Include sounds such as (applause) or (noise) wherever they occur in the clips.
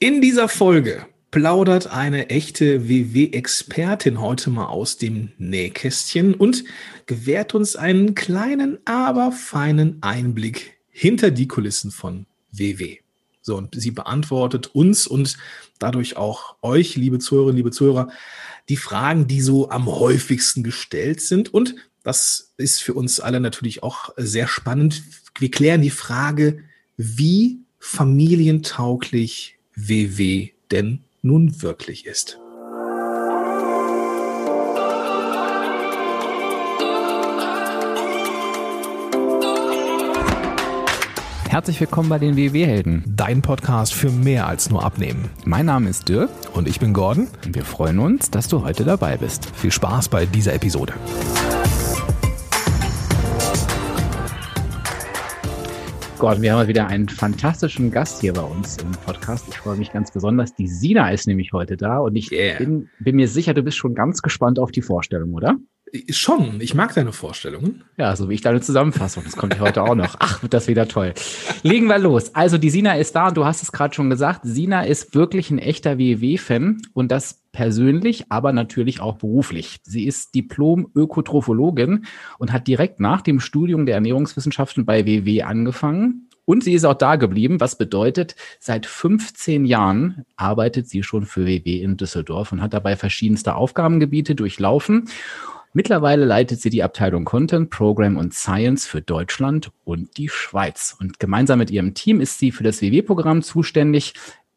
In dieser Folge plaudert eine echte WW-Expertin heute mal aus dem Nähkästchen und gewährt uns einen kleinen, aber feinen Einblick hinter die Kulissen von WW. So, und sie beantwortet uns und dadurch auch euch, liebe Zuhörerinnen, liebe Zuhörer, die Fragen, die so am häufigsten gestellt sind. Und das ist für uns alle natürlich auch sehr spannend. Wir klären die Frage, wie familientauglich WW denn nun wirklich ist. Herzlich willkommen bei den WW-Helden. Dein Podcast für mehr als nur Abnehmen. Mein Name ist Dirk und ich bin Gordon. Und wir freuen uns, dass du heute dabei bist. Viel Spaß bei dieser Episode. Gott, wir haben wieder einen fantastischen Gast hier bei uns im Podcast. Ich freue mich ganz besonders. Die Sina ist nämlich heute da und ich yeah. bin, bin, mir sicher, du bist schon ganz gespannt auf die Vorstellung, oder? Schon. Ich mag deine Vorstellungen. Ja, so wie ich deine Zusammenfassung. Das kommt ja heute auch noch. Ach, wird das wieder toll. Legen wir los. Also die Sina ist da und du hast es gerade schon gesagt. Sina ist wirklich ein echter WW-Fan und das persönlich, aber natürlich auch beruflich. Sie ist Diplom-Ökotrophologin und hat direkt nach dem Studium der Ernährungswissenschaften bei WW angefangen. Und sie ist auch da geblieben, was bedeutet, seit 15 Jahren arbeitet sie schon für WW in Düsseldorf und hat dabei verschiedenste Aufgabengebiete durchlaufen. Mittlerweile leitet sie die Abteilung Content, Program und Science für Deutschland und die Schweiz. Und gemeinsam mit ihrem Team ist sie für das WW-Programm zuständig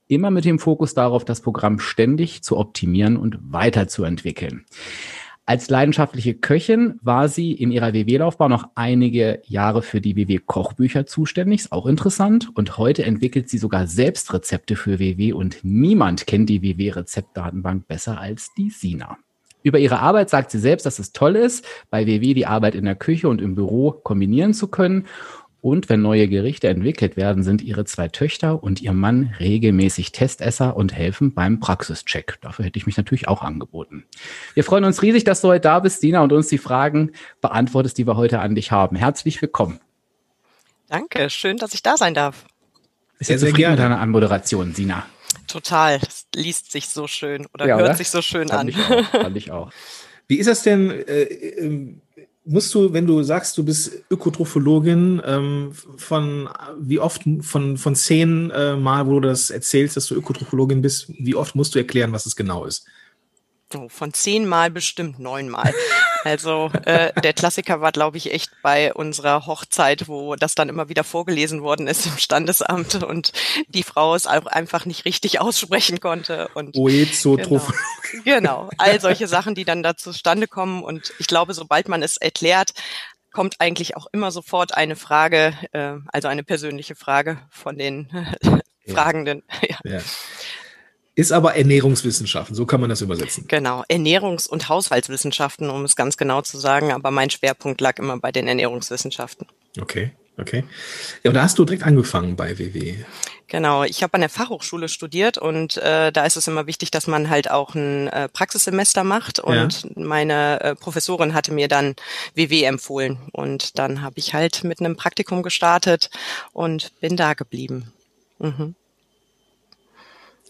immer mit dem Fokus darauf, das Programm ständig zu optimieren und weiterzuentwickeln. Als leidenschaftliche Köchin war sie in ihrer WW-Laufbahn noch einige Jahre für die WW-Kochbücher zuständig, ist auch interessant. Und heute entwickelt sie sogar selbst Rezepte für WW und niemand kennt die WW-Rezeptdatenbank besser als die Sina. Über ihre Arbeit sagt sie selbst, dass es toll ist, bei WW die Arbeit in der Küche und im Büro kombinieren zu können und wenn neue Gerichte entwickelt werden, sind ihre zwei Töchter und ihr Mann regelmäßig Testesser und helfen beim Praxischeck. Dafür hätte ich mich natürlich auch angeboten. Wir freuen uns riesig, dass du heute da bist, Dina, und uns die Fragen beantwortest, die wir heute an dich haben. Herzlich willkommen. Danke, schön, dass ich da sein darf. Ist sehr, sehr gerne mit deiner Anmoderation, Sina. Total. Das liest sich so schön oder ja, hört oder? sich so schön fand an. Ich auch, fand ich auch. Wie ist das denn? Äh, ähm, musst du, wenn du sagst, du bist Ökotrophologin, ähm, von wie oft von, von zehn äh, Mal, wo du das erzählst, dass du Ökotrophologin bist, wie oft musst du erklären, was es genau ist? Oh, von zehnmal bestimmt neunmal. Also äh, der Klassiker war, glaube ich, echt bei unserer Hochzeit, wo das dann immer wieder vorgelesen worden ist im Standesamt und die Frau es auch einfach nicht richtig aussprechen konnte. Und genau, genau, all solche Sachen, die dann da zustande kommen. Und ich glaube, sobald man es erklärt, kommt eigentlich auch immer sofort eine Frage, äh, also eine persönliche Frage von den Fragenden. (laughs) Ja. ja ist aber Ernährungswissenschaften, so kann man das übersetzen. Genau, Ernährungs- und Haushaltswissenschaften, um es ganz genau zu sagen, aber mein Schwerpunkt lag immer bei den Ernährungswissenschaften. Okay, okay. Ja, und da hast du direkt angefangen bei WW. Genau, ich habe an der Fachhochschule studiert und äh, da ist es immer wichtig, dass man halt auch ein äh, Praxissemester macht und ja. meine äh, Professorin hatte mir dann WW empfohlen und dann habe ich halt mit einem Praktikum gestartet und bin da geblieben. Mhm.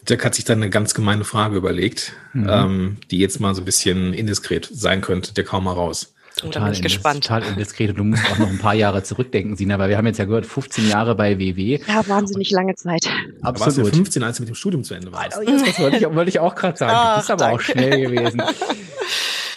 Dirk hat sich dann eine ganz gemeine Frage überlegt, mhm. ähm, die jetzt mal so ein bisschen indiskret sein könnte. Der kaum mal raus. Total, bin gespannt. total indiskret. Und du musst auch noch ein paar Jahre zurückdenken, Sina, weil wir haben jetzt ja gehört, 15 Jahre bei WW. Ja, wahnsinnig lange Zeit. Absolut. warst du 15, als du mit dem Studium zu Ende warst. Oh, das wollte ich, wollte ich auch gerade sagen. Ach, du bist aber danke. auch schnell gewesen.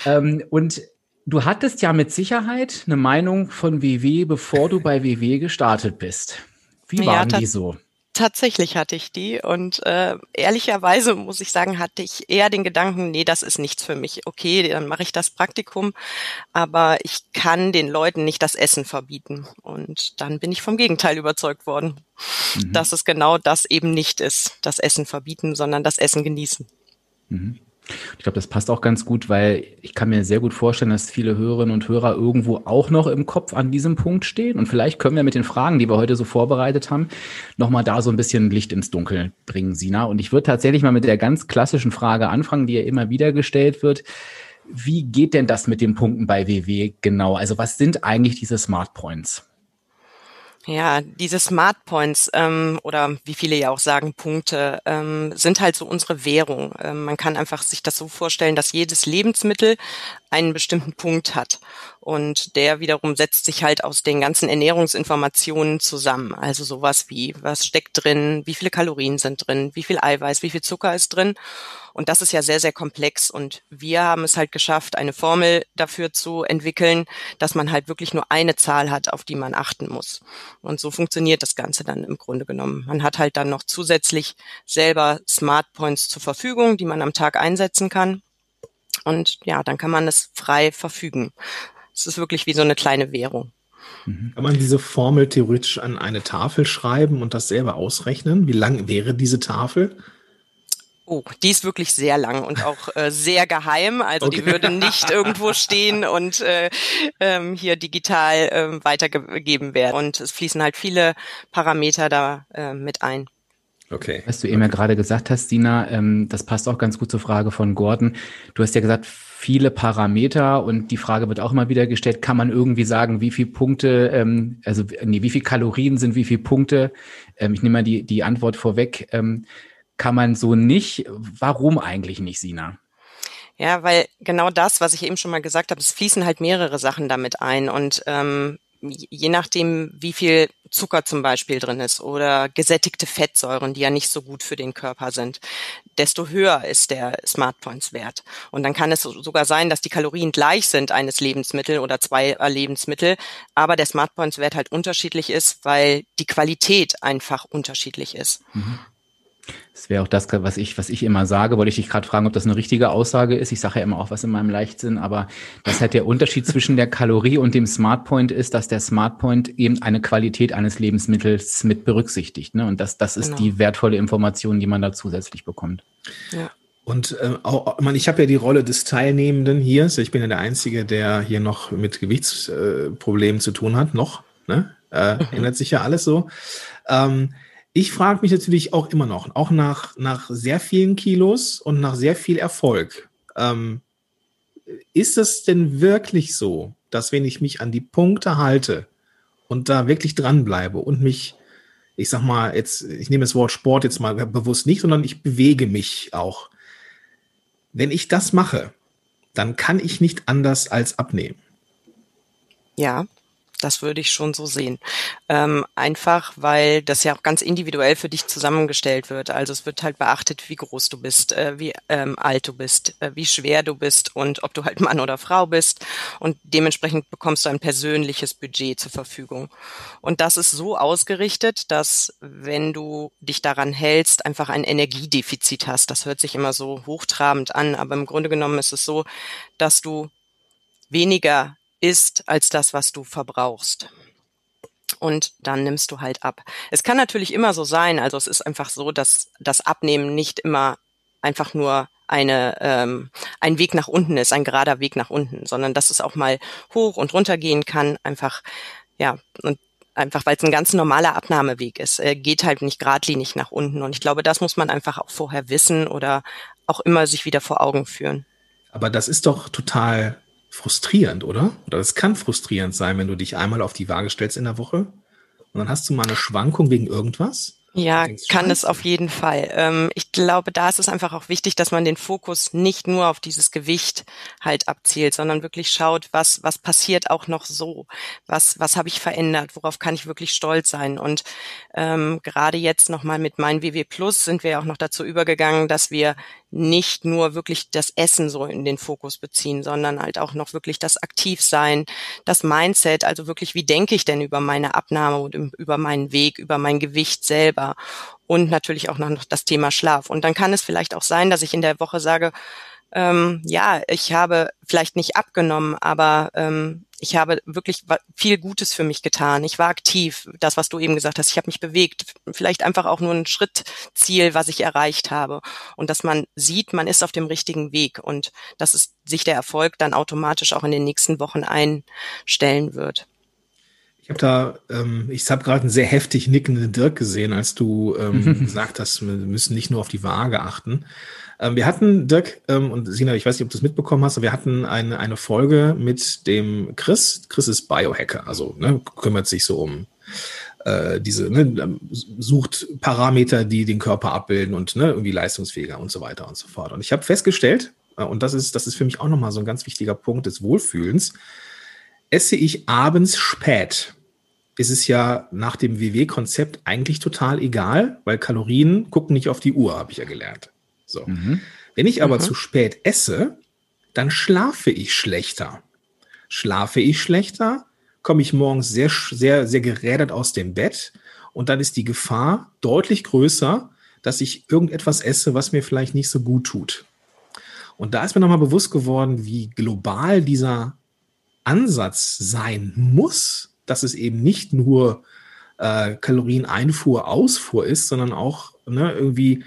ähm, und du hattest ja mit Sicherheit eine Meinung von WW, bevor du bei WW gestartet bist. Wie waren ja, die so? Tatsächlich hatte ich die und äh, ehrlicherweise muss ich sagen, hatte ich eher den Gedanken, nee, das ist nichts für mich. Okay, dann mache ich das Praktikum, aber ich kann den Leuten nicht das Essen verbieten. Und dann bin ich vom Gegenteil überzeugt worden, mhm. dass es genau das eben nicht ist, das Essen verbieten, sondern das Essen genießen. Mhm. Ich glaube, das passt auch ganz gut, weil ich kann mir sehr gut vorstellen, dass viele Hörerinnen und Hörer irgendwo auch noch im Kopf an diesem Punkt stehen. Und vielleicht können wir mit den Fragen, die wir heute so vorbereitet haben, nochmal da so ein bisschen Licht ins Dunkel bringen, Sina. Und ich würde tatsächlich mal mit der ganz klassischen Frage anfangen, die ja immer wieder gestellt wird. Wie geht denn das mit den Punkten bei WW genau? Also was sind eigentlich diese Smart Points? Ja, diese Smart Points ähm, oder wie viele ja auch sagen Punkte ähm, sind halt so unsere Währung. Ähm, man kann einfach sich das so vorstellen, dass jedes Lebensmittel einen bestimmten Punkt hat. Und der wiederum setzt sich halt aus den ganzen Ernährungsinformationen zusammen. Also sowas wie, was steckt drin, wie viele Kalorien sind drin, wie viel Eiweiß, wie viel Zucker ist drin. Und das ist ja sehr, sehr komplex. Und wir haben es halt geschafft, eine Formel dafür zu entwickeln, dass man halt wirklich nur eine Zahl hat, auf die man achten muss. Und so funktioniert das Ganze dann im Grunde genommen. Man hat halt dann noch zusätzlich selber Smart Points zur Verfügung, die man am Tag einsetzen kann. Und ja, dann kann man es frei verfügen. Es ist wirklich wie so eine kleine Währung. Mhm. Kann man diese Formel theoretisch an eine Tafel schreiben und das selber ausrechnen? Wie lang wäre diese Tafel? Oh, die ist wirklich sehr lang und auch äh, sehr geheim. Also okay. die würde nicht irgendwo stehen und äh, ähm, hier digital äh, weitergegeben werden. Und es fließen halt viele Parameter da äh, mit ein. Okay. Was du eben ja gerade gesagt hast, Dina, ähm, das passt auch ganz gut zur Frage von Gordon. Du hast ja gesagt, viele Parameter und die Frage wird auch immer wieder gestellt, kann man irgendwie sagen, wie viele Punkte, ähm, also nee, wie viele Kalorien sind wie viele Punkte? Ähm, ich nehme mal die, die Antwort vorweg. Ähm, kann man so nicht. Warum eigentlich nicht, Sina? Ja, weil genau das, was ich eben schon mal gesagt habe, es fließen halt mehrere Sachen damit ein und ähm, je nachdem, wie viel Zucker zum Beispiel drin ist oder gesättigte Fettsäuren, die ja nicht so gut für den Körper sind, desto höher ist der Smart Points Wert. Und dann kann es sogar sein, dass die Kalorien gleich sind eines Lebensmittel oder zwei Lebensmittel, aber der Smart Points Wert halt unterschiedlich ist, weil die Qualität einfach unterschiedlich ist. Mhm. Das wäre auch das, was ich, was ich immer sage. Wollte ich dich gerade fragen, ob das eine richtige Aussage ist. Ich sage ja immer auch was in meinem Leichtsinn, aber dass halt der Unterschied zwischen der Kalorie und dem Smartpoint ist, dass der Smartpoint eben eine Qualität eines Lebensmittels mit berücksichtigt. Ne? Und das, das ist genau. die wertvolle Information, die man da zusätzlich bekommt. Ja. Und äh, auch, ich, meine, ich habe ja die Rolle des Teilnehmenden hier. Also ich bin ja der Einzige, der hier noch mit Gewichtsproblemen äh, zu tun hat. Noch. Ne? Äh, mhm. Ändert sich ja alles so. Ähm, ich frage mich natürlich auch immer noch, auch nach, nach sehr vielen Kilos und nach sehr viel Erfolg. Ähm, ist es denn wirklich so, dass wenn ich mich an die Punkte halte und da wirklich dranbleibe und mich, ich sag mal, jetzt, ich nehme das Wort Sport jetzt mal bewusst nicht, sondern ich bewege mich auch. Wenn ich das mache, dann kann ich nicht anders als abnehmen. Ja, das würde ich schon so sehen. Ähm, einfach, weil das ja auch ganz individuell für dich zusammengestellt wird. Also es wird halt beachtet, wie groß du bist, äh, wie ähm, alt du bist, äh, wie schwer du bist und ob du halt Mann oder Frau bist. Und dementsprechend bekommst du ein persönliches Budget zur Verfügung. Und das ist so ausgerichtet, dass wenn du dich daran hältst, einfach ein Energiedefizit hast. Das hört sich immer so hochtrabend an, aber im Grunde genommen ist es so, dass du weniger ist als das, was du verbrauchst. Und dann nimmst du halt ab. Es kann natürlich immer so sein, also es ist einfach so, dass das Abnehmen nicht immer einfach nur eine, ähm, ein Weg nach unten ist, ein gerader Weg nach unten, sondern dass es auch mal hoch und runter gehen kann, einfach, ja, und einfach weil es ein ganz normaler Abnahmeweg ist. Er geht halt nicht geradlinig nach unten. Und ich glaube, das muss man einfach auch vorher wissen oder auch immer sich wieder vor Augen führen. Aber das ist doch total frustrierend, oder? Oder es kann frustrierend sein, wenn du dich einmal auf die Waage stellst in der Woche und dann hast du mal eine Schwankung wegen irgendwas ja, kann es auf jeden Fall. Ähm, ich glaube, da ist es einfach auch wichtig, dass man den Fokus nicht nur auf dieses Gewicht halt abzielt, sondern wirklich schaut, was, was passiert auch noch so? Was, was habe ich verändert? Worauf kann ich wirklich stolz sein? Und ähm, gerade jetzt nochmal mit meinem WW Plus sind wir auch noch dazu übergegangen, dass wir nicht nur wirklich das Essen so in den Fokus beziehen, sondern halt auch noch wirklich das Aktivsein, das Mindset, also wirklich, wie denke ich denn über meine Abnahme und über meinen Weg, über mein Gewicht selber? und natürlich auch noch das Thema Schlaf. Und dann kann es vielleicht auch sein, dass ich in der Woche sage, ähm, ja, ich habe vielleicht nicht abgenommen, aber ähm, ich habe wirklich viel Gutes für mich getan. Ich war aktiv, das, was du eben gesagt hast. Ich habe mich bewegt. Vielleicht einfach auch nur ein Schrittziel, was ich erreicht habe. Und dass man sieht, man ist auf dem richtigen Weg und dass es sich der Erfolg dann automatisch auch in den nächsten Wochen einstellen wird habe da, ähm, ich habe gerade einen sehr heftig nickenden Dirk gesehen, als du ähm, gesagt hast, wir müssen nicht nur auf die Waage achten. Ähm, wir hatten, Dirk ähm, und Sina, ich weiß nicht, ob du es mitbekommen hast, aber wir hatten eine, eine Folge mit dem Chris. Chris ist Biohacker, also ne, kümmert sich so um äh, diese, ne, sucht Parameter, die den Körper abbilden und ne, irgendwie leistungsfähiger und so weiter und so fort. Und ich habe festgestellt, äh, und das ist, das ist für mich auch nochmal so ein ganz wichtiger Punkt des Wohlfühlens, esse ich abends spät, ist es ja nach dem WW-Konzept eigentlich total egal, weil Kalorien gucken nicht auf die Uhr, habe ich ja gelernt. So. Mhm. Wenn ich aber mhm. zu spät esse, dann schlafe ich schlechter. Schlafe ich schlechter, komme ich morgens sehr, sehr, sehr gerädert aus dem Bett und dann ist die Gefahr deutlich größer, dass ich irgendetwas esse, was mir vielleicht nicht so gut tut. Und da ist mir nochmal bewusst geworden, wie global dieser Ansatz sein muss, dass es eben nicht nur äh, Kalorieneinfuhr, Ausfuhr ist, sondern auch ne, irgendwie,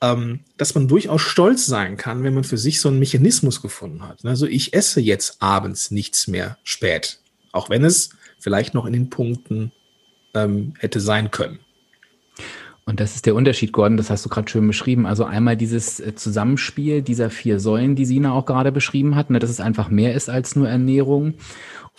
ähm, dass man durchaus stolz sein kann, wenn man für sich so einen Mechanismus gefunden hat. Also ich esse jetzt abends nichts mehr spät auch wenn es vielleicht noch in den Punkten ähm, hätte sein können. Und das ist der Unterschied, Gordon, das hast du gerade schön beschrieben. Also einmal dieses äh, Zusammenspiel dieser vier Säulen, die Sina auch gerade beschrieben hat, ne, dass es einfach mehr ist als nur Ernährung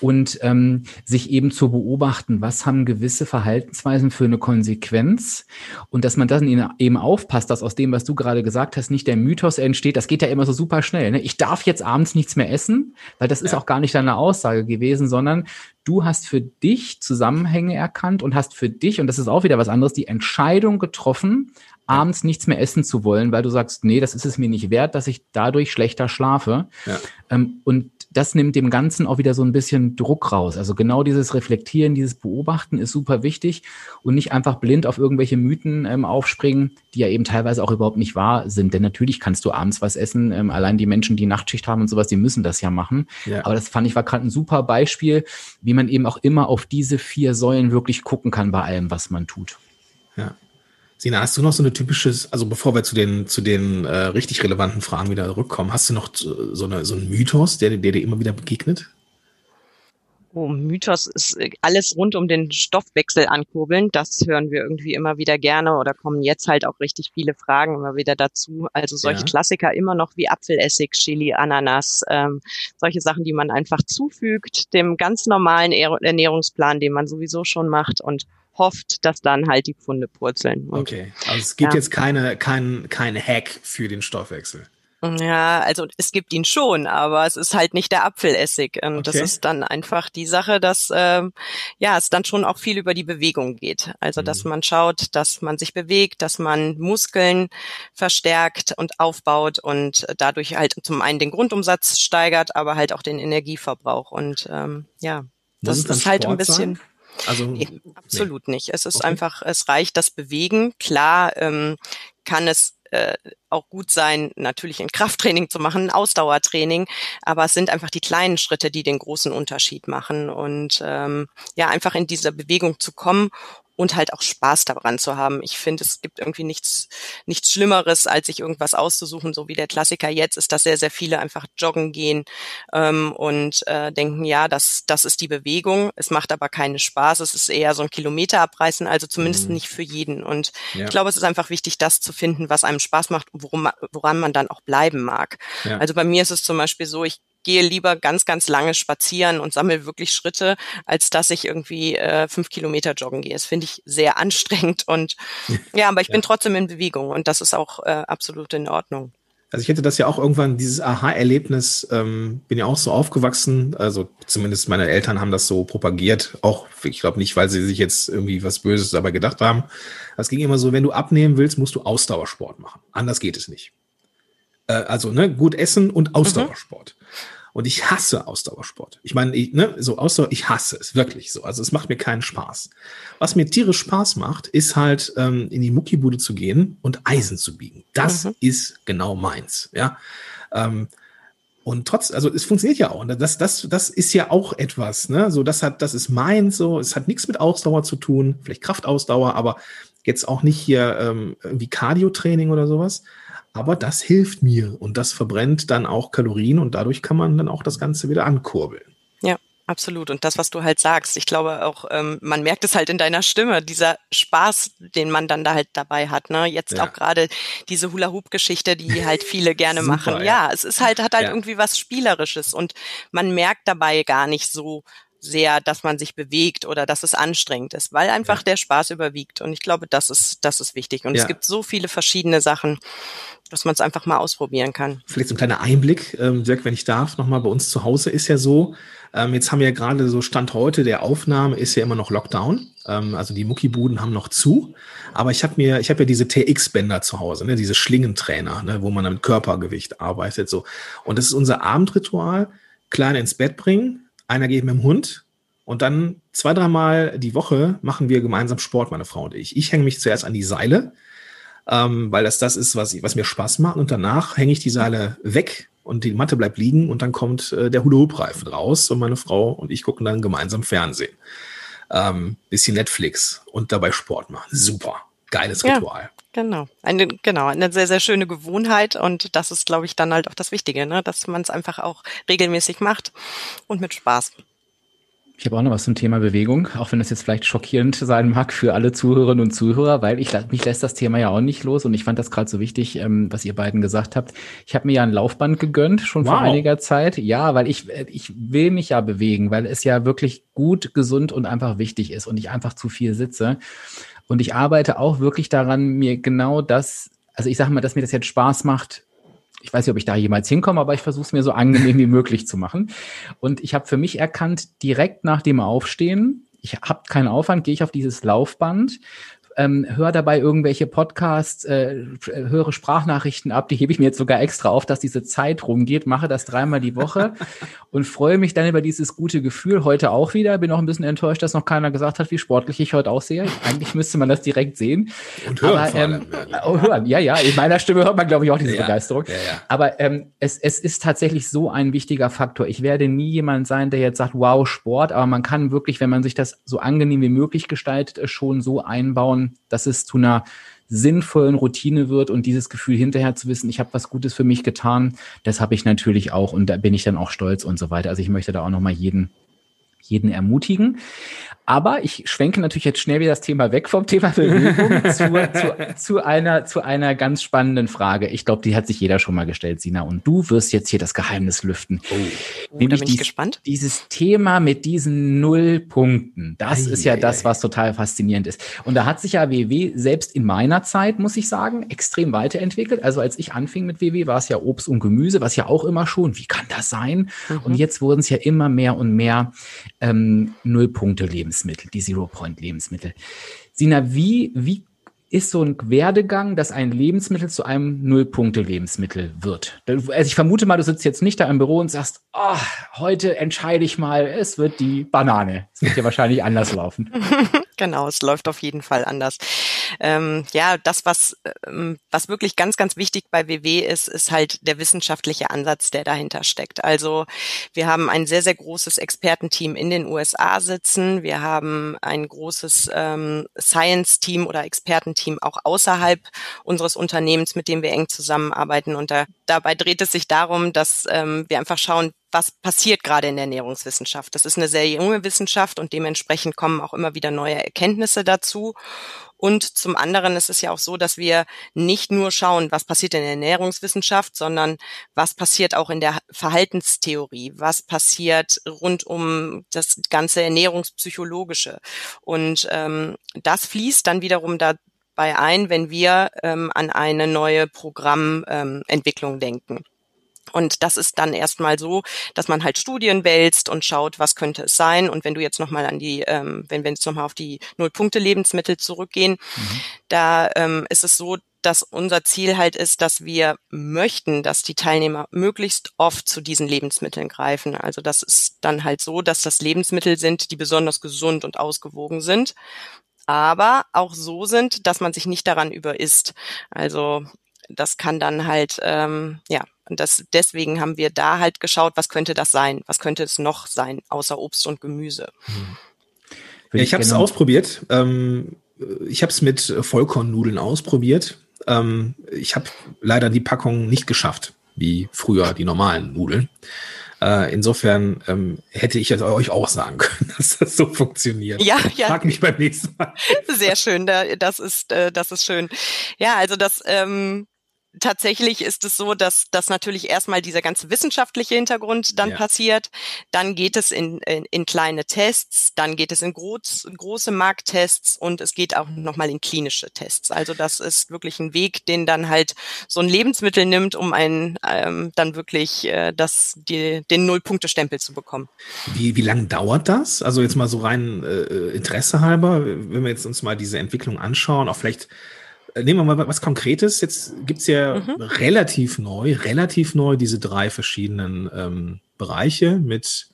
und ähm, sich eben zu beobachten, was haben gewisse Verhaltensweisen für eine Konsequenz und dass man dann eben aufpasst, dass aus dem, was du gerade gesagt hast, nicht der Mythos entsteht, das geht ja immer so super schnell. Ne? Ich darf jetzt abends nichts mehr essen, weil das ist auch gar nicht deine Aussage gewesen, sondern du hast für dich Zusammenhänge erkannt und hast für dich, und das ist auch wieder was anderes, die Entscheidung getroffen, abends nichts mehr essen zu wollen, weil du sagst, nee, das ist es mir nicht wert, dass ich dadurch schlechter schlafe. Ja. Ähm, und das nimmt dem Ganzen auch wieder so ein bisschen Druck raus. Also genau dieses Reflektieren, dieses Beobachten ist super wichtig und nicht einfach blind auf irgendwelche Mythen ähm, aufspringen, die ja eben teilweise auch überhaupt nicht wahr sind. Denn natürlich kannst du abends was essen. Ähm, allein die Menschen, die Nachtschicht haben und sowas, die müssen das ja machen. Ja. Aber das fand ich war gerade ein super Beispiel, wie man eben auch immer auf diese vier Säulen wirklich gucken kann bei allem, was man tut. Ja. Sina, hast du noch so eine typische, also bevor wir zu den, zu den äh, richtig relevanten Fragen wieder zurückkommen, hast du noch so, eine, so einen Mythos, der, der dir immer wieder begegnet? Oh, Mythos ist äh, alles rund um den Stoffwechsel ankurbeln. Das hören wir irgendwie immer wieder gerne oder kommen jetzt halt auch richtig viele Fragen immer wieder dazu. Also solche ja. Klassiker immer noch wie Apfelessig, Chili, Ananas, ähm, solche Sachen, die man einfach zufügt, dem ganz normalen Ernährungsplan, den man sowieso schon macht und hofft, dass dann halt die Pfunde purzeln. Und, okay, also es gibt ja. jetzt keine, kein, kein Hack für den Stoffwechsel. Ja, also es gibt ihn schon, aber es ist halt nicht der Apfelessig. Und okay. das ist dann einfach die Sache, dass ähm, ja es dann schon auch viel über die Bewegung geht. Also mhm. dass man schaut, dass man sich bewegt, dass man Muskeln verstärkt und aufbaut und dadurch halt zum einen den Grundumsatz steigert, aber halt auch den Energieverbrauch. Und ähm, ja, das, das ist halt ein bisschen. Sein? Also nee, absolut nee. nicht. Es ist okay. einfach, es reicht das Bewegen. Klar ähm, kann es äh, auch gut sein, natürlich ein Krafttraining zu machen, ein Ausdauertraining, aber es sind einfach die kleinen Schritte, die den großen Unterschied machen und ähm, ja einfach in dieser Bewegung zu kommen und halt auch Spaß daran zu haben. Ich finde, es gibt irgendwie nichts, nichts Schlimmeres, als sich irgendwas auszusuchen, so wie der Klassiker jetzt ist, dass sehr, sehr viele einfach joggen gehen ähm, und äh, denken, ja, das, das ist die Bewegung. Es macht aber keinen Spaß. Es ist eher so ein Kilometer abreißen, also zumindest mhm. nicht für jeden. Und ja. ich glaube, es ist einfach wichtig, das zu finden, was einem Spaß macht, worum, woran man dann auch bleiben mag. Ja. Also bei mir ist es zum Beispiel so, ich gehe lieber ganz, ganz lange spazieren und sammle wirklich Schritte, als dass ich irgendwie äh, fünf Kilometer joggen gehe. Das finde ich sehr (laughs) anstrengend und (laughs) ja, aber ich ja. bin trotzdem in Bewegung und das ist auch äh, absolut in Ordnung. Also ich hätte das ja auch irgendwann, dieses Aha-Erlebnis, ähm, bin ja auch so aufgewachsen, also zumindest meine Eltern haben das so propagiert, auch ich glaube nicht, weil sie sich jetzt irgendwie was Böses dabei gedacht haben. Es ging immer so, wenn du abnehmen willst, musst du Ausdauersport machen. Anders geht es nicht. Äh, also ne, gut essen und mhm. Ausdauersport. Mhm. Und ich hasse Ausdauersport. Ich meine, ich, ne, so Ausdauer, ich hasse es wirklich so. Also es macht mir keinen Spaß. Was mir tierisch Spaß macht, ist halt ähm, in die Muckibude zu gehen und Eisen zu biegen. Das mhm. ist genau meins. Ja. Ähm, und trotz, also es funktioniert ja auch. Und das, das, das ist ja auch etwas, ne? So, das hat, das ist meins, so, es hat nichts mit Ausdauer zu tun, vielleicht Kraftausdauer, aber jetzt auch nicht hier ähm, irgendwie Cardio-Training oder sowas. Aber das hilft mir und das verbrennt dann auch Kalorien und dadurch kann man dann auch das Ganze wieder ankurbeln. Ja. Absolut. Und das, was du halt sagst, ich glaube auch, ähm, man merkt es halt in deiner Stimme, dieser Spaß, den man dann da halt dabei hat. Ne? Jetzt ja. auch gerade diese Hula-Hoop-Geschichte, die (laughs) halt viele gerne Super, machen. Ja. ja. es ist halt, hat halt ja. irgendwie was Spielerisches und man merkt dabei gar nicht so, sehr, dass man sich bewegt oder dass es anstrengend ist, weil einfach ja. der Spaß überwiegt. Und ich glaube, das ist, das ist wichtig. Und ja. es gibt so viele verschiedene Sachen, dass man es einfach mal ausprobieren kann. Vielleicht so ein kleiner Einblick, ähm, Dirk, wenn ich darf, nochmal bei uns zu Hause ist ja so, ähm, jetzt haben wir ja gerade so Stand heute der Aufnahme ist ja immer noch Lockdown. Ähm, also die Muckibuden haben noch zu. Aber ich habe mir, ich habe ja diese TX-Bänder zu Hause, ne, diese Schlingentrainer, ne, wo man mit Körpergewicht arbeitet. So. Und das ist unser Abendritual. Kleine ins Bett bringen, einer geht mit dem Hund und dann zwei, dreimal die Woche machen wir gemeinsam Sport, meine Frau und ich. Ich hänge mich zuerst an die Seile, ähm, weil das das ist, was, was mir Spaß macht. Und danach hänge ich die Seile weg und die Matte bleibt liegen und dann kommt äh, der Hula-Hoop-Reifen raus und meine Frau und ich gucken dann gemeinsam Fernsehen. Ähm, bisschen Netflix und dabei Sport machen. Super. Geiles Ritual. Genau. Eine, genau, eine sehr, sehr schöne Gewohnheit und das ist, glaube ich, dann halt auch das Wichtige, ne? dass man es einfach auch regelmäßig macht und mit Spaß. Ich habe auch noch was zum Thema Bewegung, auch wenn das jetzt vielleicht schockierend sein mag für alle Zuhörerinnen und Zuhörer, weil ich mich lässt das Thema ja auch nicht los und ich fand das gerade so wichtig, ähm, was ihr beiden gesagt habt. Ich habe mir ja ein Laufband gegönnt schon wow. vor einiger Zeit. Ja, weil ich äh, ich will mich ja bewegen, weil es ja wirklich gut, gesund und einfach wichtig ist und ich einfach zu viel sitze. Und ich arbeite auch wirklich daran, mir genau das, also ich sage mal, dass mir das jetzt Spaß macht, ich weiß nicht, ob ich da jemals hinkomme, aber ich versuche es mir so angenehm wie möglich zu machen. Und ich habe für mich erkannt, direkt nach dem Aufstehen, ich habe keinen Aufwand, gehe ich auf dieses Laufband, ähm, höre dabei irgendwelche Podcasts, äh, höre Sprachnachrichten ab, die hebe ich mir jetzt sogar extra auf, dass diese Zeit rumgeht, mache das dreimal die Woche (laughs) und freue mich dann über dieses gute Gefühl. Heute auch wieder, bin auch ein bisschen enttäuscht, dass noch keiner gesagt hat, wie sportlich ich heute aussehe. Eigentlich müsste man das direkt sehen. Und hören Aber, ähm, oh, hören, ja, ja, in meiner Stimme hört man, glaube ich, auch diese ja, Begeisterung. Ja, ja. Aber ähm, es, es ist tatsächlich so ein wichtiger Faktor. Ich werde nie jemand sein, der jetzt sagt, wow, Sport, aber man kann wirklich, wenn man sich das so angenehm wie möglich gestaltet, schon so einbauen, dass es zu einer sinnvollen Routine wird und dieses Gefühl hinterher zu wissen, ich habe was Gutes für mich getan, das habe ich natürlich auch und da bin ich dann auch stolz und so weiter. Also ich möchte da auch nochmal jeden jeden ermutigen. Aber ich schwenke natürlich jetzt schnell wieder das Thema weg vom Thema Bewegung (laughs) zu, zu, zu, einer, zu einer ganz spannenden Frage. Ich glaube, die hat sich jeder schon mal gestellt, Sina. Und du wirst jetzt hier das Geheimnis lüften. Oh, oh Nämlich bin ich dies, gespannt. Dieses Thema mit diesen Nullpunkten. Das ei, ist ja ei, das, was total faszinierend ist. Und da hat sich ja WW selbst in meiner Zeit, muss ich sagen, extrem weiterentwickelt. Also als ich anfing mit WW, war es ja Obst und Gemüse, was ja auch immer schon, wie kann das sein? Mhm. Und jetzt wurden es ja immer mehr und mehr ähm, Nullpunkte-Lebensmittel, die Zero-Point-Lebensmittel. Sina, wie, wie ist so ein Werdegang, dass ein Lebensmittel zu einem Nullpunkte-Lebensmittel wird? Also ich vermute mal, du sitzt jetzt nicht da im Büro und sagst, oh, heute entscheide ich mal, es wird die Banane. Es wird ja wahrscheinlich anders laufen. (laughs) Genau, es läuft auf jeden Fall anders. Ähm, ja, das, was, ähm, was wirklich ganz, ganz wichtig bei WW ist, ist halt der wissenschaftliche Ansatz, der dahinter steckt. Also wir haben ein sehr, sehr großes Expertenteam in den USA sitzen. Wir haben ein großes ähm, Science-Team oder Expertenteam auch außerhalb unseres Unternehmens, mit dem wir eng zusammenarbeiten. Und da, dabei dreht es sich darum, dass ähm, wir einfach schauen, was passiert gerade in der Ernährungswissenschaft. Das ist eine sehr junge Wissenschaft und dementsprechend kommen auch immer wieder neue Erkenntnisse dazu. Und zum anderen ist es ja auch so, dass wir nicht nur schauen, was passiert in der Ernährungswissenschaft, sondern was passiert auch in der Verhaltenstheorie, was passiert rund um das ganze Ernährungspsychologische. Und ähm, das fließt dann wiederum da bei ein, wenn wir ähm, an eine neue Programmentwicklung ähm, denken. Und das ist dann erstmal so, dass man halt Studien wälzt und schaut, was könnte es sein. Und wenn du jetzt nochmal an die, ähm, wenn wir jetzt nochmal auf die Nullpunkte-Lebensmittel zurückgehen, mhm. da ähm, ist es so, dass unser Ziel halt ist, dass wir möchten, dass die Teilnehmer möglichst oft zu diesen Lebensmitteln greifen. Also das ist dann halt so, dass das Lebensmittel sind, die besonders gesund und ausgewogen sind, aber auch so sind, dass man sich nicht daran überisst. Also das kann dann halt, ähm, ja, und das, deswegen haben wir da halt geschaut, was könnte das sein? Was könnte es noch sein, außer Obst und Gemüse? Hm. Ja, ich habe es ausprobiert. Ähm, ich habe es mit Vollkornnudeln ausprobiert. Ähm, ich habe leider die Packung nicht geschafft, wie früher die normalen Nudeln. Äh, insofern ähm, hätte ich jetzt euch auch sagen können, (laughs) dass das so funktioniert. Ja, ja. Frag mich beim nächsten Mal. (laughs) Sehr schön, das ist, äh, das ist schön. Ja, also das, ähm, tatsächlich ist es so, dass, dass natürlich erstmal dieser ganze wissenschaftliche Hintergrund dann ja. passiert. Dann geht es in, in, in, kleine Tests, dann geht es in groß, große Markttests und es geht auch nochmal in klinische Tests. Also das ist wirklich ein Weg, den dann halt so ein Lebensmittel nimmt, um einen ähm, dann wirklich äh, das, die, den Null-Punkte-Stempel zu bekommen. Wie, wie lange dauert das? Also jetzt mal so rein äh, Interesse halber, wenn wir jetzt uns mal diese Entwicklung anschauen, auch vielleicht nehmen wir mal was Konkretes. Jetzt gibt's ja mhm. relativ neu, relativ neu diese drei verschiedenen ähm, Bereiche mit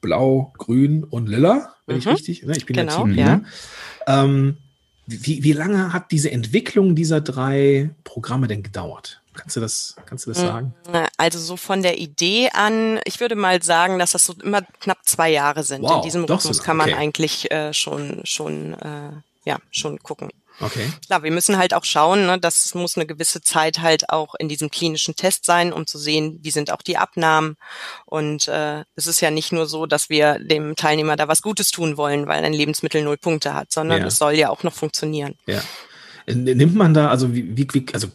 Blau, Grün und Lila, wenn mhm. ich richtig, ne? ich bin genau, ja Team Lila. Ja. Ähm, wie, wie lange hat diese Entwicklung dieser drei Programme denn gedauert? Kannst du das, kannst du das hm, sagen? Also so von der Idee an, ich würde mal sagen, dass das so immer knapp zwei Jahre sind. Wow, In diesem Rhythmus so, kann man okay. eigentlich äh, schon, schon, äh, ja, schon gucken. Okay. Klar, wir müssen halt auch schauen, ne, das muss eine gewisse Zeit halt auch in diesem klinischen Test sein, um zu sehen, wie sind auch die Abnahmen. Und äh, es ist ja nicht nur so, dass wir dem Teilnehmer da was Gutes tun wollen, weil ein Lebensmittel null Punkte hat, sondern ja. es soll ja auch noch funktionieren. Ja. Nimmt man da, also wie, wie, also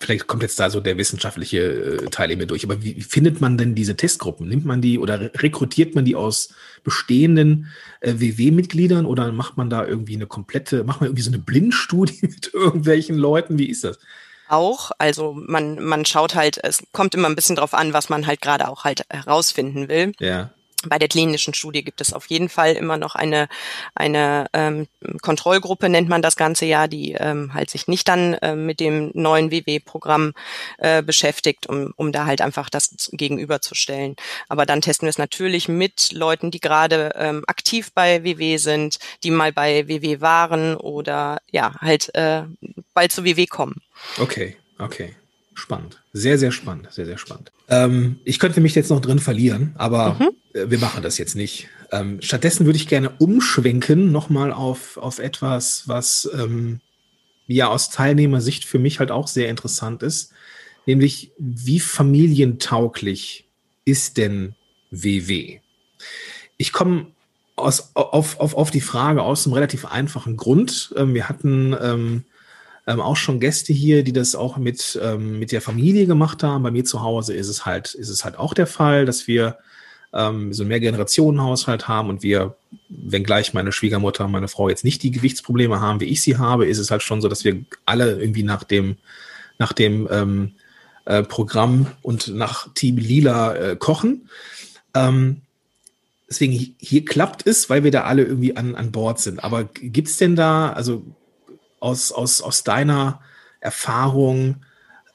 vielleicht kommt jetzt da so der wissenschaftliche äh, Teil eben durch, aber wie findet man denn diese Testgruppen? Nimmt man die oder rekrutiert man die aus bestehenden äh, WW-Mitgliedern oder macht man da irgendwie eine komplette, macht man irgendwie so eine Blindstudie (laughs) mit irgendwelchen Leuten? Wie ist das? Auch, also man, man schaut halt, es kommt immer ein bisschen drauf an, was man halt gerade auch halt herausfinden will. Ja. Bei der klinischen Studie gibt es auf jeden Fall immer noch eine, eine ähm, Kontrollgruppe, nennt man das ganze ja, die ähm, halt sich nicht dann äh, mit dem neuen WW-Programm äh, beschäftigt, um, um da halt einfach das gegenüberzustellen. Aber dann testen wir es natürlich mit Leuten, die gerade ähm, aktiv bei WW sind, die mal bei WW waren oder ja, halt äh, bald zu WW kommen. Okay, okay. Spannend. Sehr, sehr spannend. Sehr, sehr spannend. Ähm, ich könnte mich jetzt noch drin verlieren, aber mhm. Äh, wir machen das jetzt nicht. Ähm, stattdessen würde ich gerne umschwenken nochmal auf, auf etwas, was ähm, ja aus Teilnehmersicht für mich halt auch sehr interessant ist, nämlich wie familientauglich ist denn WW? Ich komme aus, auf, auf, auf die Frage aus einem relativ einfachen Grund. Ähm, wir hatten ähm, auch schon Gäste hier, die das auch mit, ähm, mit der Familie gemacht haben. Bei mir zu Hause ist es halt, ist es halt auch der Fall, dass wir ähm, so einen Mehrgenerationenhaushalt haben und wir, wenngleich meine Schwiegermutter und meine Frau jetzt nicht die Gewichtsprobleme haben, wie ich sie habe, ist es halt schon so, dass wir alle irgendwie nach dem, nach dem ähm, äh, Programm und nach Team Lila äh, kochen. Ähm, deswegen hier klappt es, weil wir da alle irgendwie an, an Bord sind. Aber gibt es denn da, also aus, aus, aus deiner Erfahrung,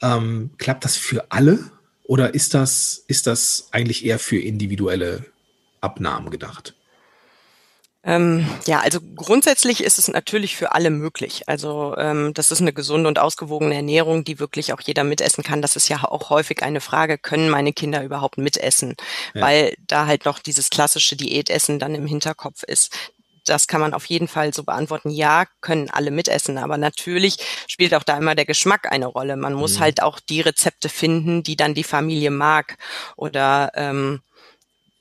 ähm, klappt das für alle oder ist das, ist das eigentlich eher für individuelle Abnahmen gedacht? Ähm, ja, also grundsätzlich ist es natürlich für alle möglich. Also ähm, das ist eine gesunde und ausgewogene Ernährung, die wirklich auch jeder mitessen kann. Das ist ja auch häufig eine Frage, können meine Kinder überhaupt mitessen? Ja. Weil da halt noch dieses klassische Diätessen dann im Hinterkopf ist das kann man auf jeden Fall so beantworten. Ja, können alle mitessen, aber natürlich spielt auch da immer der Geschmack eine Rolle. Man muss mhm. halt auch die Rezepte finden, die dann die Familie mag. Oder ähm,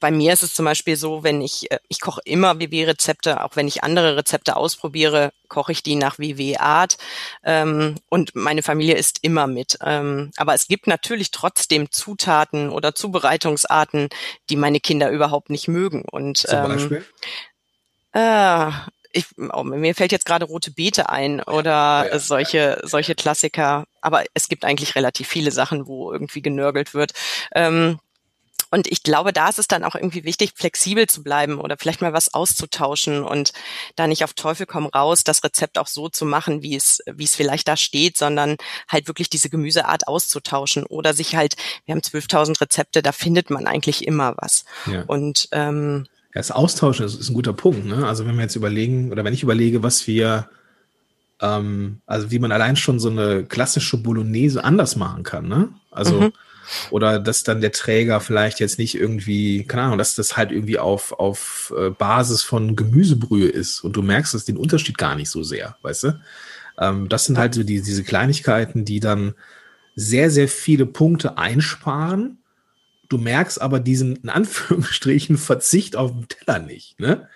bei mir ist es zum Beispiel so, wenn ich, äh, ich koche immer WW-Rezepte, auch wenn ich andere Rezepte ausprobiere, koche ich die nach WW-Art ähm, und meine Familie isst immer mit. Ähm, aber es gibt natürlich trotzdem Zutaten oder Zubereitungsarten, die meine Kinder überhaupt nicht mögen. Und Zum ähm, Beispiel? Äh, ich, oh, mir fällt jetzt gerade rote Beete ein oder ja, solche solche Klassiker. Aber es gibt eigentlich relativ viele Sachen, wo irgendwie genörgelt wird. Ähm, und ich glaube, da ist es dann auch irgendwie wichtig, flexibel zu bleiben oder vielleicht mal was auszutauschen und da nicht auf Teufel komm raus, das Rezept auch so zu machen, wie es, wie es vielleicht da steht, sondern halt wirklich diese Gemüseart auszutauschen oder sich halt, wir haben 12.000 Rezepte, da findet man eigentlich immer was. Ja. Und ähm, ja, das Austauschen ist, ist ein guter Punkt. Ne? Also wenn wir jetzt überlegen, oder wenn ich überlege, was wir, ähm, also wie man allein schon so eine klassische Bolognese anders machen kann. Ne? Also mhm. oder dass dann der Träger vielleicht jetzt nicht irgendwie, keine Ahnung, dass das halt irgendwie auf, auf äh, Basis von Gemüsebrühe ist und du merkst es den Unterschied gar nicht so sehr, weißt du? Ähm, das sind halt so die, diese Kleinigkeiten, die dann sehr, sehr viele Punkte einsparen Du merkst aber diesen, in Anführungsstrichen, Verzicht auf den Teller nicht. Ne?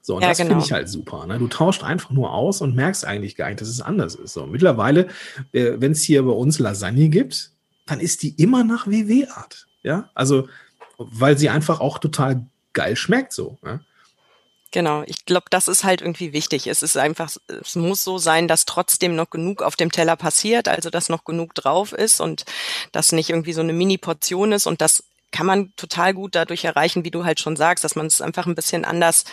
So, und Ja, das finde genau. ich halt super. Ne? Du tauscht einfach nur aus und merkst eigentlich gar nicht, dass es anders ist. So, mittlerweile, äh, wenn es hier bei uns Lasagne gibt, dann ist die immer nach WW-Art. Ja, also, weil sie einfach auch total geil schmeckt so. Ja? Genau, ich glaube, das ist halt irgendwie wichtig. Es ist einfach, es muss so sein, dass trotzdem noch genug auf dem Teller passiert, also dass noch genug drauf ist und dass nicht irgendwie so eine Mini-Portion ist und das kann man total gut dadurch erreichen, wie du halt schon sagst, dass man es einfach ein bisschen anders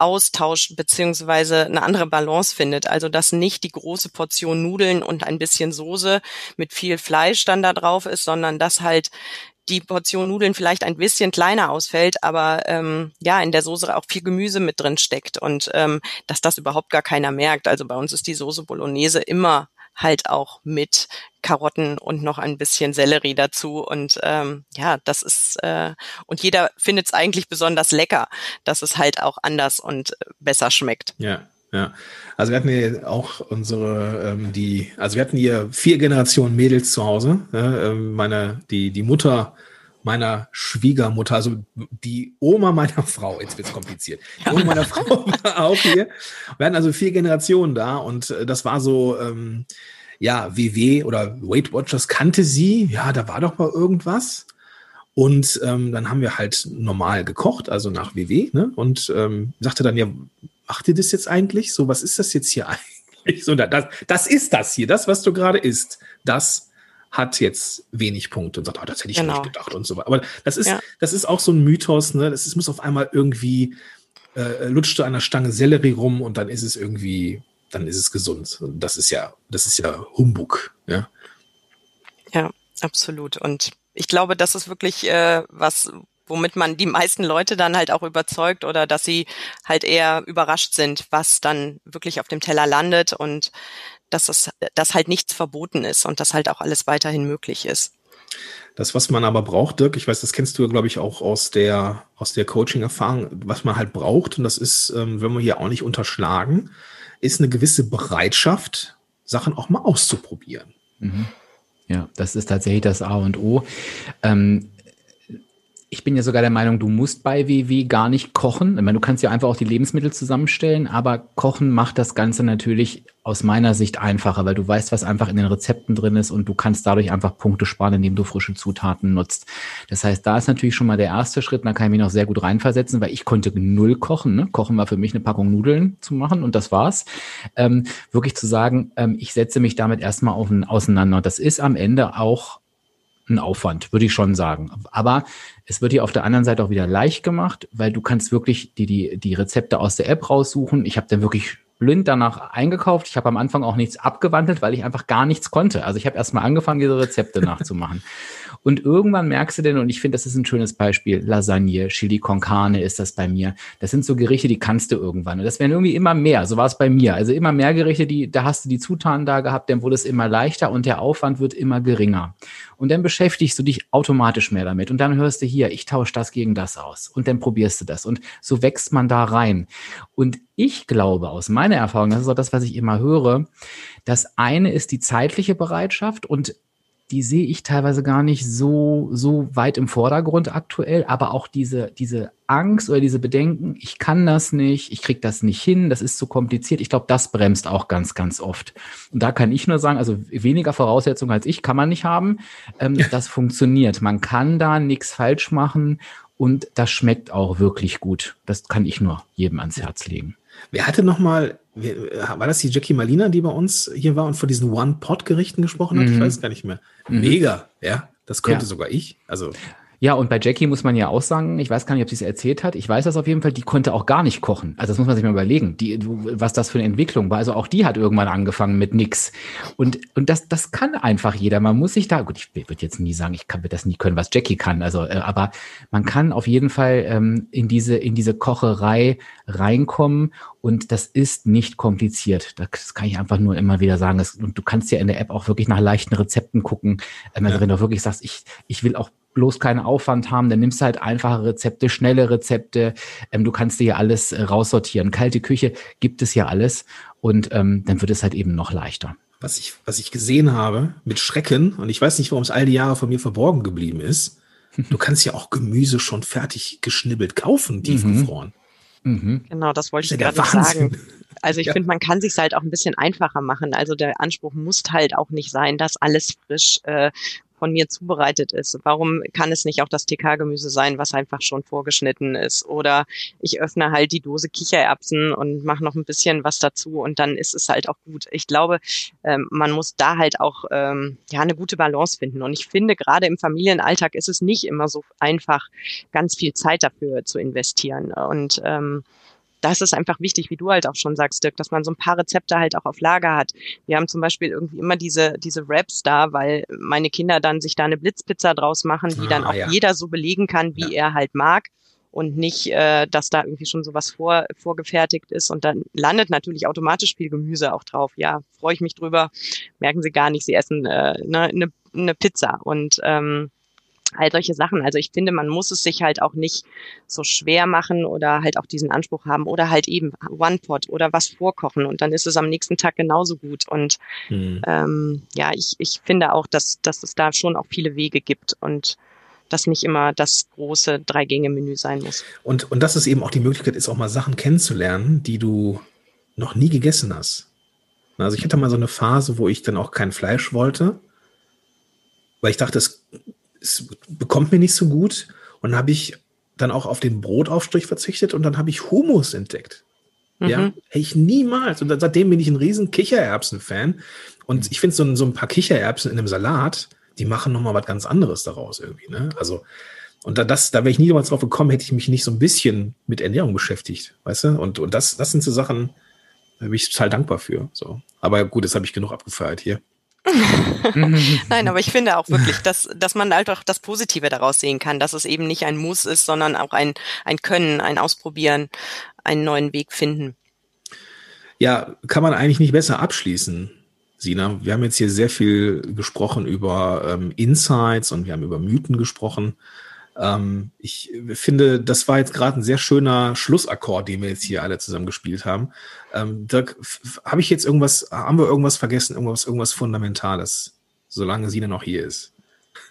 austauscht beziehungsweise eine andere Balance findet. Also dass nicht die große Portion Nudeln und ein bisschen Soße mit viel Fleisch dann da drauf ist, sondern dass halt die Portion Nudeln vielleicht ein bisschen kleiner ausfällt, aber ähm, ja, in der Soße auch viel Gemüse mit drin steckt und ähm, dass das überhaupt gar keiner merkt. Also bei uns ist die Soße Bolognese immer halt auch mit Karotten und noch ein bisschen Sellerie dazu. Und ähm, ja, das ist, äh, und jeder findet es eigentlich besonders lecker, dass es halt auch anders und äh, besser schmeckt. Ja, ja. Also wir hatten hier auch unsere, ähm, die, also wir hatten hier vier Generationen Mädels zu Hause. Ja, ähm, meine, die, die Mutter meiner Schwiegermutter, also die Oma meiner (laughs) Frau, jetzt wird's kompliziert. Die Oma meiner (laughs) Frau war auch hier. Wir hatten also vier Generationen da und äh, das war so, ähm, ja, WW oder Weight Watchers kannte sie. Ja, da war doch mal irgendwas. Und ähm, dann haben wir halt normal gekocht, also nach WW, ne? Und ähm, sagte dann, ja, macht ihr das jetzt eigentlich? So, was ist das jetzt hier (laughs) eigentlich? So, das, das ist das hier, das, was du gerade isst. Das hat jetzt wenig Punkte und sagt, oh, das hätte ich Genau. nicht gedacht und so weiter. Aber das ist, Ja. das ist auch so ein Mythos, ne? Das ist, muss auf einmal irgendwie, äh, lutscht du an der Stange Sellerie rum und dann ist es irgendwie, dann ist es gesund. Und das ist ja, das ist ja Humbug, ja. Ja, absolut. Und ich glaube, das ist wirklich äh, was, womit man die meisten Leute dann halt auch überzeugt oder dass sie halt eher überrascht sind, was dann wirklich auf dem Teller landet und dass das dass halt nichts verboten ist und dass halt auch alles weiterhin möglich ist. Das, was man aber braucht, Dirk, ich weiß, das kennst du, glaube ich, auch aus der, aus der Coaching-Erfahrung, was man halt braucht, und das ist, ähm, wenn wir hier auch nicht unterschlagen, ist eine gewisse Bereitschaft, Sachen auch mal auszuprobieren. Mhm. Ja, das ist tatsächlich das A und O. Ähm, ich bin ja sogar der Meinung, du musst bei WW gar nicht kochen. Ich meine, du kannst ja einfach auch die Lebensmittel zusammenstellen, aber Kochen macht das Ganze natürlich aus meiner Sicht einfacher, weil du weißt, was einfach in den Rezepten drin ist und du kannst dadurch einfach Punkte sparen, indem du frische Zutaten nutzt. Das heißt, da ist natürlich schon mal der erste Schritt, da kann ich mich noch sehr gut reinversetzen, weil ich konnte null kochen. Ne? Kochen war für mich eine Packung Nudeln zu machen und das war's. Ähm, wirklich zu sagen, ähm, ich setze mich damit erstmal auf, auseinander. Das ist am Ende auch ein Aufwand, würde ich schon sagen. Aber es wird dir auf der anderen Seite auch wieder leicht gemacht, weil du kannst wirklich die, die, die Rezepte aus der App raussuchen. Ich habe dann wirklich blind danach eingekauft. Ich habe am Anfang auch nichts abgewandelt, weil ich einfach gar nichts konnte. Also ich habe erstmal angefangen, diese Rezepte (laughs) nachzumachen. Und irgendwann merkst du denn, und ich finde, das ist ein schönes Beispiel, Lasagne, Chili con Carne ist das bei mir. Das sind so Gerichte, die kannst du irgendwann. Und das werden irgendwie immer mehr. So war es bei mir. Also immer mehr Gerichte, die, da hast du die Zutaten da gehabt, dann wurde es immer leichter und der Aufwand wird immer geringer. Und dann beschäftigst du dich automatisch mehr damit. Und dann hörst du hier, ich tausche das gegen das aus. Und dann probierst du das. Und so wächst man da rein. Und ich glaube aus meiner Erfahrung, das ist auch das, was ich immer höre, das eine ist die zeitliche Bereitschaft und die sehe ich teilweise gar nicht so, so weit im Vordergrund aktuell, aber auch diese, diese Angst oder diese Bedenken, ich kann das nicht, ich krieg das nicht hin, das ist zu kompliziert. Ich glaube, das bremst auch ganz, ganz oft. Und da kann ich nur sagen, also weniger Voraussetzungen als ich kann man nicht haben. Ähm, das funktioniert. Man kann da nichts falsch machen und das schmeckt auch wirklich gut. Das kann ich nur jedem ans Herz legen. Wer hatte noch mal, wer- war das die Jackie Malina, die bei uns hier war und von diesen One-Pot-Gerichten gesprochen hat? Ich Mhm. weiß gar nicht mehr. Mhm. Mega, ja. Das könnte Ja. sogar ich. Also, Ja, und bei Jackie muss man ja auch sagen, ich weiß gar nicht, ob sie es erzählt hat. Ich weiß das auf jeden Fall, die konnte auch gar nicht kochen. Also das muss man sich mal überlegen, die, was das für eine Entwicklung war. Also auch die hat irgendwann angefangen mit nix. Und, und das, das kann einfach jeder. Man muss sich da, gut, ich würde jetzt nie sagen, ich kann das nie können, was Jackie kann. Also, äh, aber man kann auf jeden Fall ähm, in diese, in diese Kocherei reinkommen. Und das ist nicht kompliziert. Das kann ich einfach nur immer wieder sagen. Das, und du kannst ja in der App auch wirklich nach leichten Rezepten gucken. Ähm, also Ja. wenn du wirklich sagst, ich, ich will auch bloß keinen Aufwand haben, dann nimmst du halt einfache Rezepte, schnelle Rezepte. Ähm, du kannst dir ja alles äh, raussortieren. Kalte Küche gibt es ja alles. Und ähm, dann wird es halt eben noch leichter. was ich, was ich gesehen habe mit Schrecken, und ich weiß nicht, warum es all die Jahre von mir verborgen geblieben ist, (laughs) du kannst ja auch Gemüse schon fertig geschnibbelt kaufen, tiefgefroren. Mhm. Genau, das wollte ich gerade sagen. Also ich ja. finde, man kann sich halt auch ein bisschen einfacher machen. Also der Anspruch muss halt auch nicht sein, dass alles frisch äh, von mir zubereitet ist. Warum kann es nicht auch das TK-Gemüse sein, was einfach schon vorgeschnitten ist? Oder ich öffne halt die Dose Kichererbsen und mache noch ein bisschen was dazu und dann ist es halt auch gut. Ich glaube, ähm, man muss da halt auch ähm, ja eine gute Balance finden. Und ich finde, gerade im Familienalltag ist es nicht immer so einfach, ganz viel Zeit dafür zu investieren. Und ähm, das ist einfach wichtig, wie du halt auch schon sagst, Dirk, dass man so ein paar Rezepte halt auch auf Lager hat. Wir haben zum Beispiel irgendwie immer diese, diese Wraps da, weil meine Kinder dann sich da eine Blitzpizza draus machen, die ah, dann auch ja. jeder so belegen kann, wie ja. er halt mag und nicht, äh, dass da irgendwie schon sowas vor, vorgefertigt ist. Und dann landet natürlich automatisch viel Gemüse auch drauf. Ja, freue ich mich drüber. Merken sie gar nicht, sie essen äh, ne, eine, eine Pizza. Und ähm, all solche Sachen. Also ich finde, man muss es sich halt auch nicht so schwer machen oder halt auch diesen Anspruch haben oder halt eben One-Pot oder was vorkochen und dann ist es am nächsten Tag genauso gut. Und mhm. ähm, ja, ich, ich finde auch, dass, dass es da schon auch viele Wege gibt und dass nicht immer das große Drei-Gänge-Menü sein muss. Und, und dass es eben auch die Möglichkeit ist, auch mal Sachen kennenzulernen, die du noch nie gegessen hast. Also ich hatte mal so eine Phase, wo ich dann auch kein Fleisch wollte, weil ich dachte, es es bekommt mir nicht so gut. Und habe ich dann auch auf den Brotaufstrich verzichtet und dann habe ich Hummus entdeckt. Mhm. Ja, ich niemals. Und dann, seitdem bin ich ein riesen Kichererbsen-Fan. Und ich finde so, so ein paar Kichererbsen in einem Salat, die machen nochmal was ganz anderes daraus irgendwie. Ne? Also, und da, das, da wäre ich niemals drauf gekommen, hätte ich mich nicht so ein bisschen mit Ernährung beschäftigt, weißt du? Und, und das, das sind so Sachen, da bin ich total dankbar für. So. Aber gut, jetzt habe ich genug abgefeiert hier. (laughs) Nein, aber ich finde auch wirklich, dass, dass man halt auch das Positive daraus sehen kann, dass es eben nicht ein Muss ist, sondern auch ein, ein Können, ein Ausprobieren, einen neuen Weg finden. Ja, kann man eigentlich nicht besser abschließen, Sina. Wir haben jetzt hier sehr viel gesprochen über ähm, Insights und wir haben über Mythen gesprochen. Ähm, ich finde, das war jetzt gerade ein sehr schöner Schlussakkord, den wir jetzt hier alle zusammen gespielt haben. Ähm, Dirk, habe ich jetzt irgendwas, haben wir irgendwas vergessen, irgendwas, irgendwas Fundamentales, solange Sina noch hier ist?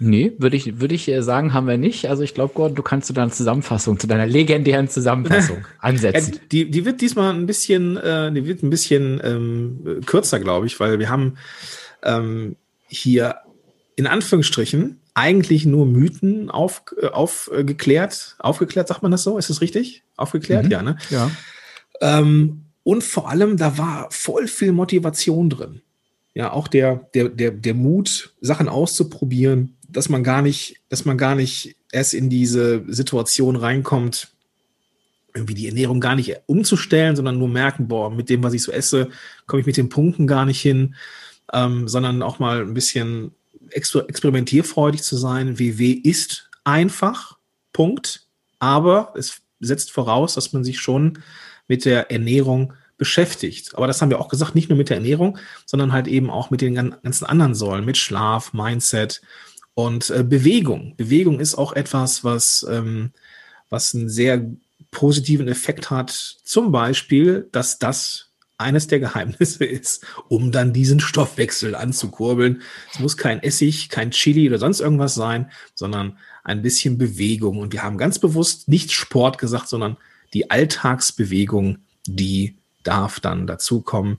Nee, würde ich, würde ich äh, sagen, haben wir nicht. Also ich glaube, Gordon, du kannst zu deiner Zusammenfassung, zu deiner legendären Zusammenfassung (laughs) ansetzen. Ja, die, die wird diesmal ein bisschen, äh, die wird ein bisschen ähm, kürzer, glaube ich, weil wir haben ähm, hier in Anführungsstrichen eigentlich nur Mythen auf, äh, aufgeklärt. Aufgeklärt, sagt man das so? Ist das richtig? Aufgeklärt? Mhm. Ja, ne? Ja. Ähm, und vor allem, da war voll viel Motivation drin. Ja, auch der, der, der, der Mut, Sachen auszuprobieren, dass man gar nicht, dass man gar nicht erst in diese Situation reinkommt, irgendwie die Ernährung gar nicht umzustellen, sondern nur merken, boah, mit dem, was ich so esse, komme ich mit den Punkten gar nicht hin, ähm, sondern auch mal ein bisschen exper experimentierfreudig zu sein. WW ist einfach, Punkt. Aber es setzt voraus, dass man sich schon mit der Ernährung beschäftigt. Aber das haben wir auch gesagt, nicht nur mit der Ernährung, sondern halt eben auch mit den ganzen anderen Säulen, mit Schlaf, Mindset und äh, Bewegung. Bewegung ist auch etwas, was, ähm, was einen sehr positiven Effekt hat. Zum Beispiel, dass das eines der Geheimnisse (laughs) ist, um dann diesen Stoffwechsel anzukurbeln. Es muss kein Essig, kein Chili oder sonst irgendwas sein, sondern ein bisschen Bewegung. Und wir haben ganz bewusst nicht Sport gesagt, sondern die Alltagsbewegung, die darf dann dazukommen.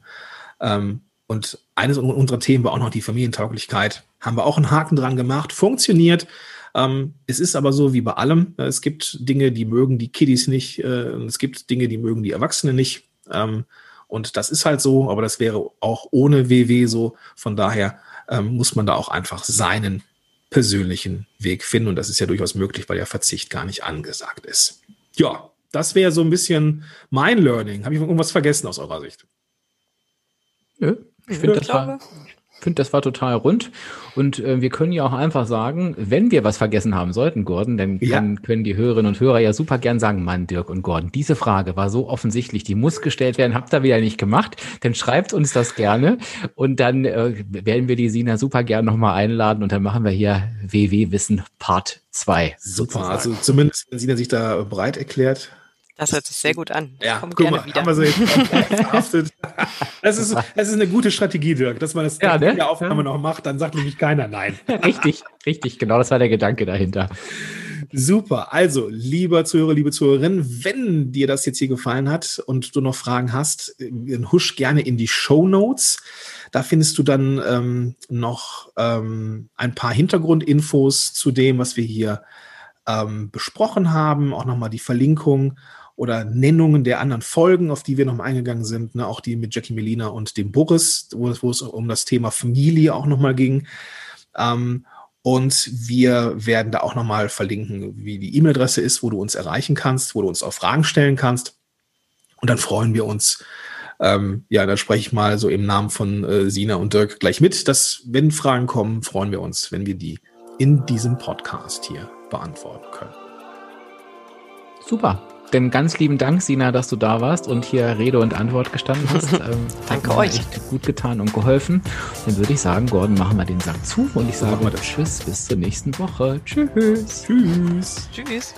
Ähm, und eines unserer Themen war auch noch die Familientauglichkeit. Haben wir auch einen Haken dran gemacht. Funktioniert. Ähm, es ist aber so wie bei allem. Es gibt Dinge, die mögen die Kiddies nicht. Äh, es gibt Dinge, die mögen die Erwachsenen nicht. Ähm, und das ist halt so, aber das wäre auch ohne WW so. Von daher ähm, muss man da auch einfach seinen persönlichen Weg finden. Und das ist ja durchaus möglich, weil der Verzicht gar nicht angesagt ist. Ja, das wäre so ein bisschen mein Learning. Habe ich irgendwas vergessen aus eurer Sicht? Nö, ich finde, das, war, finde, das war total rund. Und äh, wir können ja auch einfach sagen, wenn wir was vergessen haben sollten, Gordon, dann ja. können, können die Hörerinnen und Hörer ja super gern sagen, Mann, Dirk und Gordon, diese Frage war so offensichtlich, die muss gestellt werden, habt ihr wieder nicht gemacht, dann schreibt uns das gerne und dann äh, werden wir die Sina super gern nochmal einladen und dann machen wir hier WW Wissen Part 2. Super, sozusagen. also zumindest, wenn Sina sich da bereit erklärt, das hört sich sehr gut an. Ja, Komm guck mal, wieder. haben wir so jetzt verhaftet. Das ist, das ist eine gute Strategie, Dirk, dass man das ja, ne? in der Aufnahme ja. noch macht, dann sagt nämlich keiner nein. (laughs) Richtig, richtig, genau, das war der Gedanke dahinter. Super. Also, lieber Zuhörer, liebe Zuhörerin, wenn dir das jetzt hier gefallen hat und du noch Fragen hast, husch gerne in die Show Notes. Da findest du dann ähm, noch ähm, ein paar Hintergrundinfos zu dem, was wir hier ähm, besprochen haben, auch nochmal die Verlinkung oder Nennungen der anderen Folgen, auf die wir nochmal eingegangen sind, ne? auch die mit Jackie Melina und dem Boris, wo, wo es um das Thema Familie auch nochmal ging. Ähm, und wir werden da auch nochmal verlinken, wie die E-Mail-Adresse ist, wo du uns erreichen kannst, wo du uns auch Fragen stellen kannst. Und dann freuen wir uns. Ähm, ja, da spreche ich mal so im Namen von äh, Sina und Dirk gleich mit, dass wenn Fragen kommen, freuen wir uns, wenn wir die in diesem Podcast hier beantworten können. Super. Denn ganz lieben Dank, Sina, dass du da warst und hier Rede und Antwort gestanden hast. (laughs) Ähm, Danke euch. Echt gut getan und geholfen. Dann würde ich sagen, Gordon, machen wir den Sack zu und ich sage Tschüss, bis zur nächsten Woche. Tschüss. Tschüss. Tschüss.